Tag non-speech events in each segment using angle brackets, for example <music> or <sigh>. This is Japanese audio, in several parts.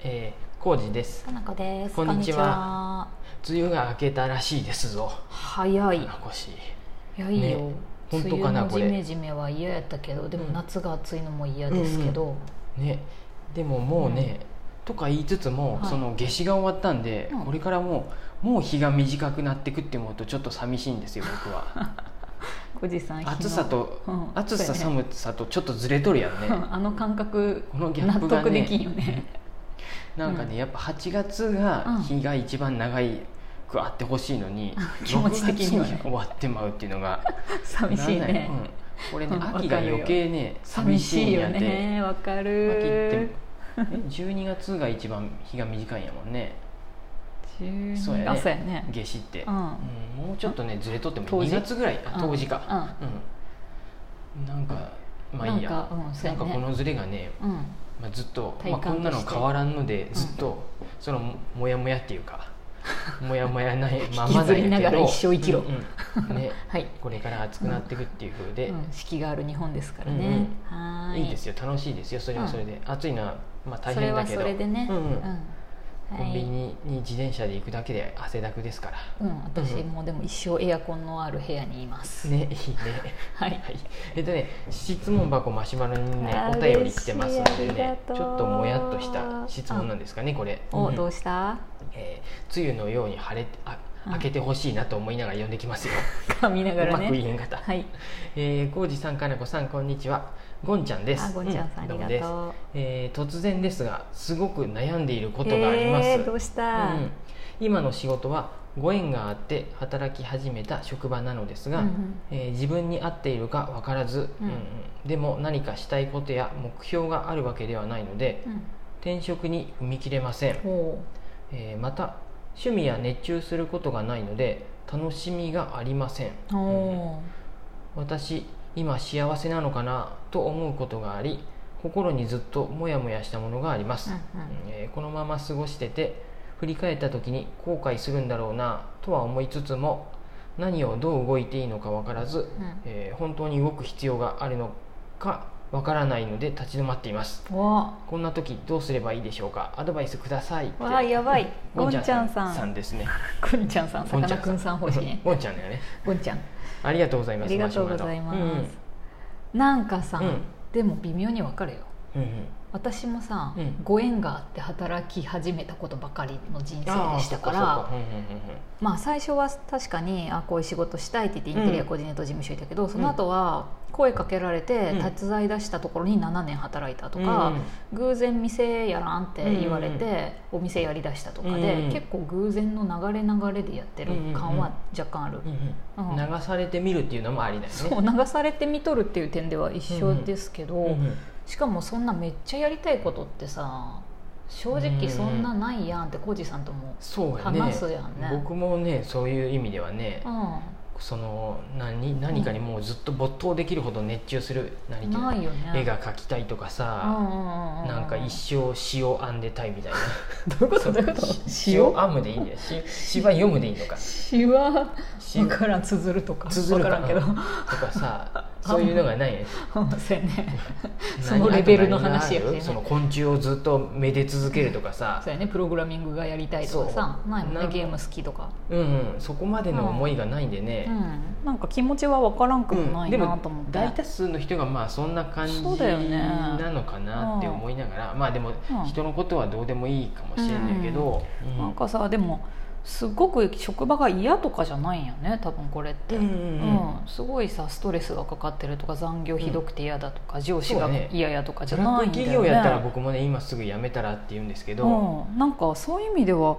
えー、コウジです。かなこです。こんにちは。梅雨が明けたらしいですぞ。早い。いやいいよ。ね本当かなこれ梅雨のジメジメは嫌やったけど、でもうん夏が暑いのも嫌ですけど。ね。でももうね、とか言いつつも、はい。その夏至が終わったんで、うん。これからもうもう日が短くなってくって思うとちょっと寂しいんですよ <laughs> 僕は。暑さと、うん。暑さ寒さとちょっとずれとるやんね。<laughs> あの感覚納得できんよね。なんかね、うん。やっぱ8月がうん。日が一番長いくあってほしいのに、気持ち的にはね6月終わってまうっていうのが <laughs> 寂しいね。うん。これねうん。秋が余計ね寂寂ししいよね。わか秋ってる。え12月が一番日が短いんやもんね。12そうやね。夏至って、うん。うんもうちょっとねずれとっても2冬至月ぐらい冬至か。うん、なんかまあいいや。なんかね。なんかこのずれがね、うん。まあ、ずっと、体まあ、こんなの変わらんのでん。ずっと、そのもやもやっていうか <laughs> もやもやない <laughs> まま引きずりんやけどながら一生生きろ。うんうん。ね <laughs> はい。これから暑くなっていくっていう風で、うん。四季がある日本ですからうんね。はーい。いいですよ。楽しいですよ。それはそれで、暑いのはまあ大それは変だけど。それでね、うんうん。はいコンビニに自転車で行くだけで汗だくですから。うん、私もでも一生エアコンのある部屋にいます、ねいいね。<laughs> はい。はい。えっとね質問箱マシュマロにねお便り来てますのでねちょっともやっとした質問なんですかねこれ。お、うんどうした？えー梅雨のように晴れてあうん。明けてほしいなと思いながら読んできますよ、<laughs> か見ながうまらねく言えんかった、はい。えー、浩二さんかなこさんこんにちはゴンちゃんです。あゴンちゃんさん、ありがとう。えー突然ですがすごく悩んでいることがあります、えーどうした、うん。今の仕事はご縁があって働き始めた職場なのですが、うんうん。えー自分に合っているか分からず、うん。うんうん。でも何かしたいことや目標があるわけではないのでうん。転職に踏み切れません、ほえーまた趣味や熱中することがないので楽しみがありません。私今幸せなのかな？と思うことがあり心にずっとモヤモヤしたものがあります、うんうん。えーこのまま過ごしてて振り返った時に後悔するんだろうなとは思いつつも何をどう動いていいのか分からず、う、えー本当に動く必要があるのか分からないので立ち止まっています。こんな時どうすればいいでしょうか？アドバイスくださいわやばい。ゴンちゃんさん。さんですね。<laughs> ゴンちゃんさんさかなクンさん欲しいね。ゴンちゃんだよね。ゴンちゃん。ありがとうございあます。りがとうございます、なんかさ、うん。でも微妙に分かるようんうん。うん私もさ、うん。ご縁があって働き始めたことばかりの人生でしたからまあ最初は確かにあこういう仕事したいって言ってインテリアコーディネート事務所いたけど、その後は声かけられてうん。手伝い出したところに7年働いたとか、偶然店やらんって言われてお店やりだしたとかで、うん結構偶然の流れ流れでやってる感は若干ある、うんうんうん。流されてみるっていうのもありだよね。そう流されて見とるっていう点では一緒ですけど、うんうんしかもそんなめっちゃやりたいことってさ正直そんなないやんって浩二さんとも、話すやんね。僕もねそういう意味ではねうその何何かにもうずっと没頭できるほど熱中する何よね。絵が描きたいとかうんさうんうんうん。なんか一生詩を編んでたいみたいな。<laughs> どういうこと？どういうこと？詩を？編むでいいんだよ。詩詩は読むでいいのか。詩は詩。分からん。綴るとか。綴るか。分からんけど。とかさそういうのがないね。そうやね。<laughs> そ何のレベルの話やしね。その昆虫をずっとめで続けるとかさ。そうやね。プログラミングがやりたいとかさ。ないもね。ゲーム好きとか、うんうん。そこまでの思いがないんでね、うん、なんか気持ちは分からんくもないなと思って、大多数の人がまあそんな感じなのかなって思いながら、まあでもうん。人のことはどうでもいいかもしれないけど、うん。なんかさでもすごく職場が嫌とかじゃないんやね多分これって、うんうんうん。すごいさストレスがかかってるとか残業ひどくて嫌だとか、上司が嫌やとかじゃないんだよね。企業やったら僕もね今すぐ辞めたらって言うんですけど、うん、なんかそういう意味では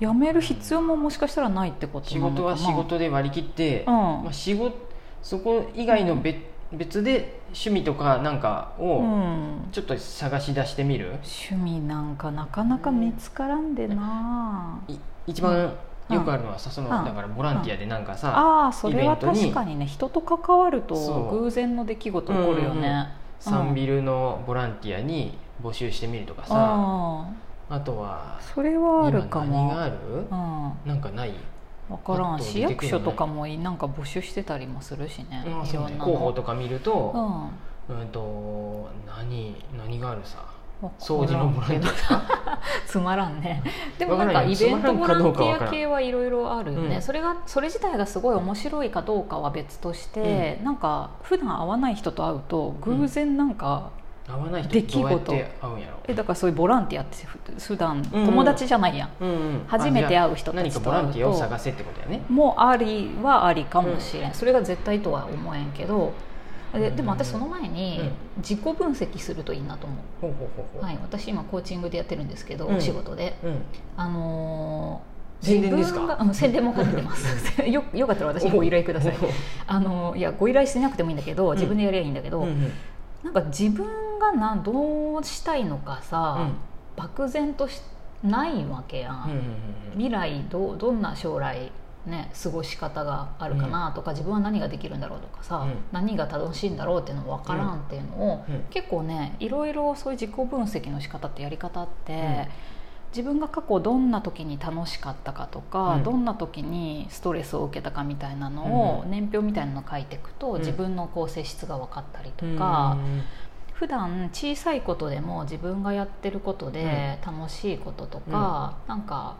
辞める必要ももしかしたらないってこと仕なのかな事は仕事で割り切って、うんまあ、仕事そこ以外の別,、別で趣味とかなんかうをん、ちょっと探し出してみる、趣味なんかなかなか見つからんでな、い一番よくあるのはさその、うん。だからボランティアでなんかさ、ああそれは確かにね人と関わるとそう。偶然の出来事起こるよね、サンビルのボランティアに募集してみるとかさ、ああとはあそれはあるかも。今何がある、うん。なんかない、分からん市役所とかもなんか募集してたりもするしね、うんいろんなの。広報とか見ると、うん。うん、と何何があるさ。掃除のボランティア。<laughs> つまらんね。でもなんかイベントボランティア系はいろいろあるよね、うん。それがそれ自体がすごい面白いかどうかは別として、なんか普段会わない人と会うと偶然なんか、合わない人出来事。どうやって会うんやろ？えだからそういうボランティアってふ普段うんうん。友達じゃないやん、うんうん。初めて会う人たちと会うボランティアをと探せってことやね。もありはありかもしれん、それが絶対とは思えんけど。ででも私その前にうん。自己分析するといいなと思ほうはい、私今コーチングでやってるんですけど、うん。お仕事で。うん。あのー宣伝ですか？自分がうん宣伝もかけてます。<laughs> よよかったら私にご依頼ください。あのいやご依頼してなくてもいいんだけどん。自分でやりゃいいんだけど、うんうんなんか自分がなどうしたいのかさ、漠然としないわけやん、うんうんうん未来どうどんな将来ね過ごし方があるかなとか、自分は何ができるんだろうとかさ、うん。何が楽しいんだろうっていうのも分からんっていうのを、うん。結構ねいろいろそういう自己分析の仕方ってやり方って、うん自分が過去どんな時に楽しかったかとか、うん。どんな時にストレスを受けたかみたいなのを、うん。年表みたいなのを書いていくと、うん自分のこう性質が分かったりとうん。か、普段小さいことでも自分がやってることで楽しいこととか、なんか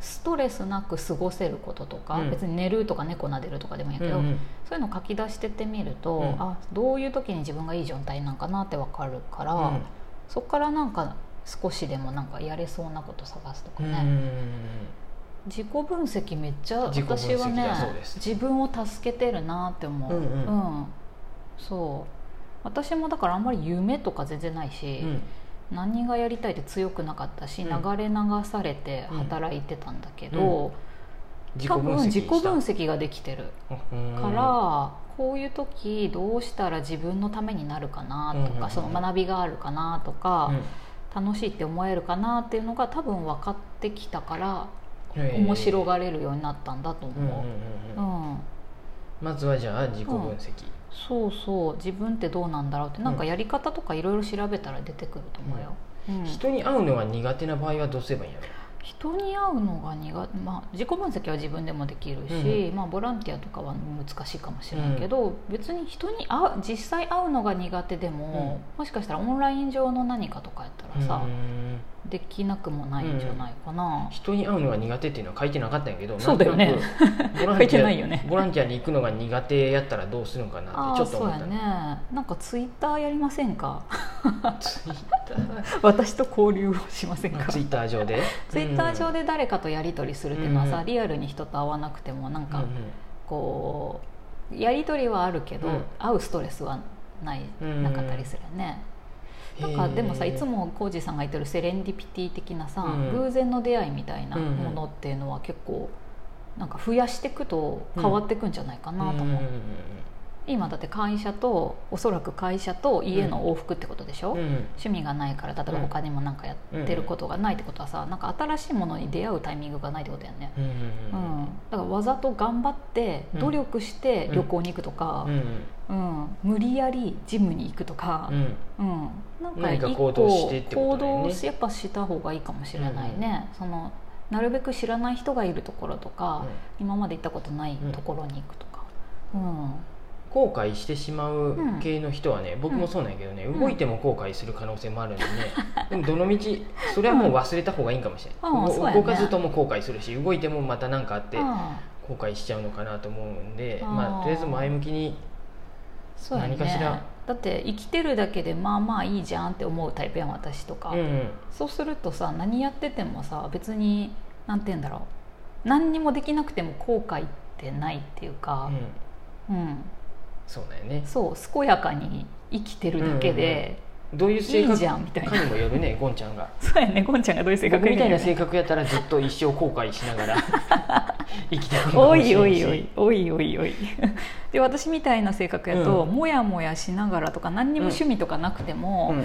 ストレスなく過ごせることとか、うん。別に寝るとか猫撫でるとかでもいいけど、うんうん。そういうの書き出してってみると、うん。あどういう時に自分がいい状態なんかなって分かるから、そこからなんか少しでもなんかやれそうなこと探すとかね、うん。うん自己分析めっちゃ私はね自分を助けてるなって思う、うんうん。うん。そう。私もだからあんまり夢とか全然ないし、うん。何がやりたいって強くなかったし、うん。流れ流されて働いてたんだけど、多分自己分析。析ができてる。かから、こういう時どうしたら自分のためになるかなとか、うんうんうん。その学びがあるかなとか、楽しいって思えるかなっていうのが多分分かってきたから面白がれるようになったんだとう。んうんうん思う。うん。うん。まずはじゃあ自己分析。そうそう。自分ってどうなんだろうってなんかやり方とかいろいろ調べたら出てくると思うよ、うん。人に会うのが苦手な場合はどうすればいいんやろ？人に会うのが苦手、まあ、自己分析は自分でもできるし、まあ、ボランティアとかは難しいかもしれないけど、別に人に会う実際会うのが苦手でも、もしかしたらオンライン上の何かとかやったらさ、うんできなくもないんじゃないかな、人に会うのが苦手っていうのは書いてなかったんやけどそうだよね。<laughs> 書いてないよね。ボランティアに行くのが苦手やったらどうするのかなあってちょっと思った。ね。なんかツイッターやりませんか？ツイッタ私と交流をしませんか？ーツイッター上で？<laughs> ツイッター上でで誰かとやり取りするっていうのはさ、うんリアルに人と会わなくてもなんかうんうん。こうやり取りはあるけど、うん。会うストレスはない、うん。なかったりするよね。なんかでもさいつも浩二さんが言ってるセレンディピティ的なさ、うん。偶然の出会いみたいなうんものっていうのは結構なんか増やしていくと変わっていくんじゃないかなと思う、うんうんうん今だって会社とおそらく会社と家の往復ってことでしょ、うん。うん趣味がないから例えば他にも何かやってることがないってことはさ、なんか新しいものに出会うタイミングがないってことやんね、うんだからわざと頑張ってうん努力して旅行に行くとかう、んうん無理やりジムに行くとかう、ん。うん。なんか一個行動やっぱした方がいいかもしれないね、そのなるべく知らない人がいるところとか、今まで行ったことないところに行くとか、うん後悔してしまう系の人はね、僕もそうなんやけどね、うん。動いても後悔する可能性もあるんでね、でもどのみちそれはもう忘れた方がいいんかもしれない、動うん動かずとも後悔するし動いてもまた何かあってあ後悔しちゃうのかなと思うんで、まあ、とりあえず前向きに何かしら。だって生きてるだけでまあまあいいじゃんって思うタイプやん私とか、うんうん。そうするとさ何やっててもさ別に何て言うんだろう。何にもできなくても後悔ってないっていうか、うん。うんそうだよね。そう健やかに生きてるだけで、どういう性いい格じゃんみたいな。かにもよるねゴンちゃんが。そうやねゴンちゃんがどういう性格僕みたいな性格やったらずっと一生後悔しながら <laughs> 生きてるるかもおいおいおい。おいおいおい。で私みたいな性格やと、うん。もやもやしながらとか何にも趣味とかなくても、うん。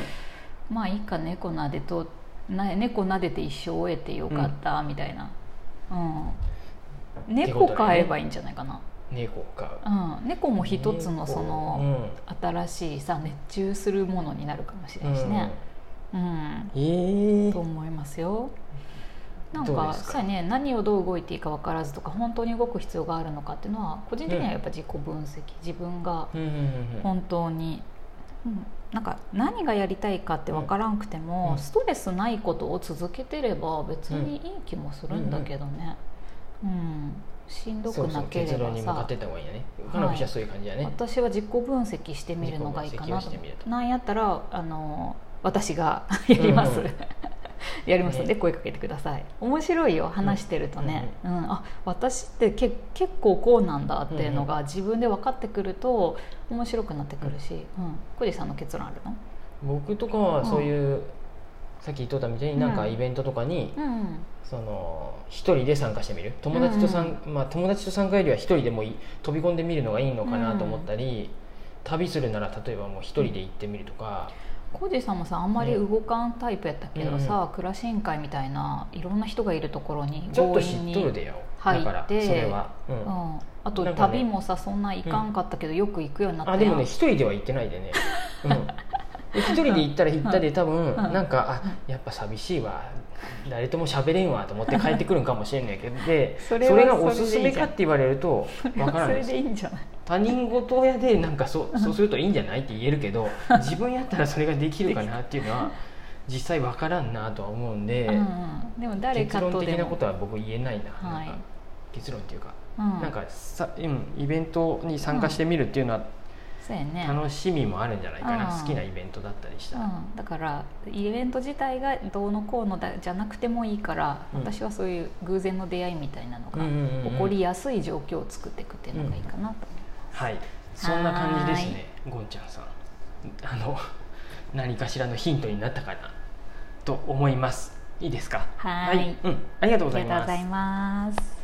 まあいいか猫撫でとな猫撫でて一生終えてよかったみたいな、うん、猫飼えばいいんじゃないかな、猫か。うん、猫も一つのそ猫。の新しいさ熱中するものになるかもしれうんないしね、うん。うん。ええ。と思いますよ。なんかさね。何をどう動いていいか分からずとか本当に動く必要があるのかっていうのは個人的にはやっぱ自己分析、自分がうんうんうんうん。本当に、うん、なんか何がやりたいかって分からんくても、うんストレスないことを続けてれば別にいい気もするんだけどね、うん。しんどくなけれ結論ばさに向かってった方がいいよね。はそういう感じだね、私は自己分析してみるのがいいかなとなんやったらあの私がやります、うん。う <laughs> んやります。のでね声かけてください。面白いよ話してるとね、うんあ私ってけ結構こうなんだっていうのが自分で分かってくると面白くなってくるし、うん、小路さんの結論あるの？僕とかはそういう、さっき言っとったみたいになんかうん。イベントとかに、うんその一人で参加してみる。友達と参、まあ、友達と参加よりは一人でもい飛び込んでみるのがいいのかなと思ったり、旅するなら例えばもう一人で行ってみるとか、小路さんもさあんまり動かんタイプやったけどさ、クラシン会みたいないろんな人がいるところにちょっと知っ強引にとるでよ入ってそれは、うん。うん、あとね。旅もさそんな行かんかったけど、よく行くようになったやん。あでもね一人では行ってないでね、<laughs> うん、で一人で行ったら行ったで多分、うんなんかあやっぱ寂しいわ。誰とも喋れんわと思って帰ってくるんかもしれないけど。でそれがおすすめかって言われるとわからないです。他人事やでなんかそうそうするといいんじゃないって言えるけど <laughs> 自分やったらそれができるかなっていうのは実際わからんなとは思うんで、でも誰結論かとでも。的なことは僕言えないな,、はい。なんか結論っていうか、うん、なんかさ、うん、イベントに参加してみるっていうのはそうやね。楽しみもあるんじゃないかな、うん。好きなイベントだったりしたら、うん、だからイベント自体がどうのこうのだじゃなくてもいいから、うん。私はそういう偶然の出会いみたいなのがうんうん起こりやすい状況を作っていくっていうのがいいかなと。はい。そんな感じですねゴンちゃんさん。あの <laughs> 何かしらのヒントになったかなと思います。いいですか？はい。うん、ありがとうご思います。ありがとうございます